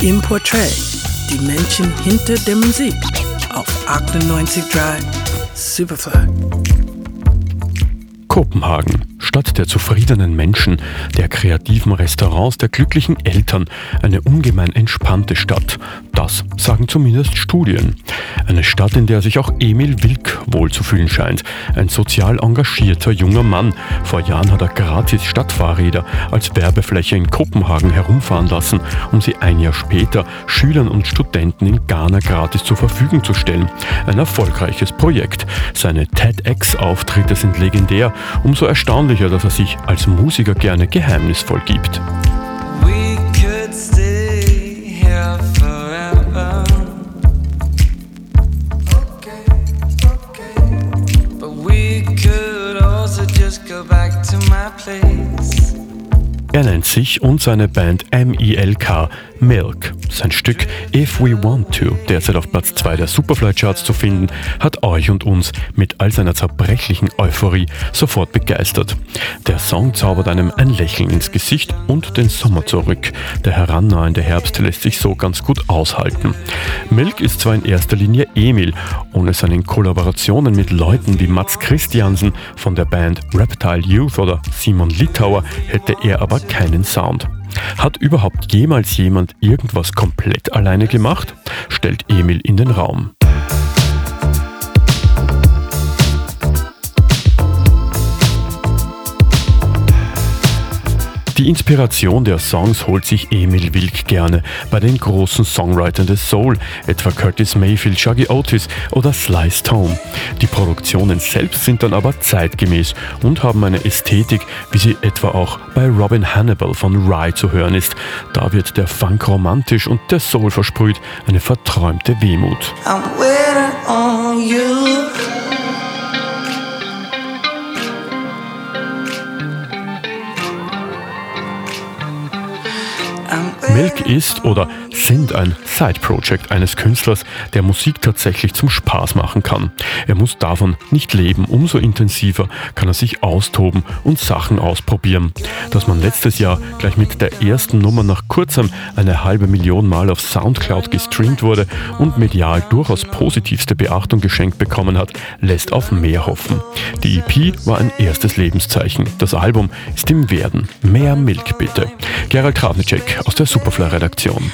Im Portrait, die Menschen hinter der Musik auf 98.3 Superfly. Kopenhagen. Stadt der zufriedenen Menschen, der kreativen Restaurants, der glücklichen Eltern, eine ungemein entspannte Stadt. Das sagen zumindest Studien. Eine Stadt, in der sich auch Emil Wilk wohlzufühlen scheint. Ein sozial engagierter junger Mann. Vor Jahren hat er gratis Stadtfahrräder als Werbefläche in Kopenhagen herumfahren lassen, um sie ein Jahr später Schülern und Studenten in Ghana gratis zur Verfügung zu stellen. Ein erfolgreiches Projekt. Seine TEDx-Auftritte sind legendär. Umso erstaunlicher dass er sich als Musiker gerne geheimnisvoll gibt. But we could also just go back to my place. Er nennt sich und seine Band MELK Milk. Sein Stück If We Want To, derzeit auf Platz 2 der Superfly-Charts zu finden, hat euch und uns mit all seiner zerbrechlichen Euphorie sofort begeistert. Der Song zaubert einem ein Lächeln ins Gesicht und den Sommer zurück. Der herannahende Herbst lässt sich so ganz gut aushalten. Milk ist zwar in erster Linie Emil, ohne seinen Kollaborationen mit Leuten wie Mats Christiansen von der Band Reptile Youth oder Simon Litauer hätte er aber keinen Sound. Hat überhaupt jemals jemand irgendwas komplett alleine gemacht? stellt Emil in den Raum. Die Inspiration der Songs holt sich Emil Wilk gerne bei den großen Songwritern des Soul, etwa Curtis Mayfield, Shaggy Otis oder Sly Stone. Die Produktionen selbst sind dann aber zeitgemäß und haben eine Ästhetik, wie sie etwa auch bei Robin Hannibal von Rye zu hören ist. Da wird der Funk romantisch und der Soul versprüht eine verträumte Wehmut. I'm Milk ist oder sind ein Side-Project eines Künstlers, der Musik tatsächlich zum Spaß machen kann. Er muss davon nicht leben, umso intensiver kann er sich austoben und Sachen ausprobieren. Dass man letztes Jahr gleich mit der ersten Nummer nach kurzem eine halbe Million Mal auf Soundcloud gestreamt wurde und medial durchaus positivste Beachtung geschenkt bekommen hat, lässt auf mehr hoffen. Die EP war ein erstes Lebenszeichen. Das Album ist im Werden. Mehr Milk bitte. Gerald Kravnicek aus der Superfly-Redaktion.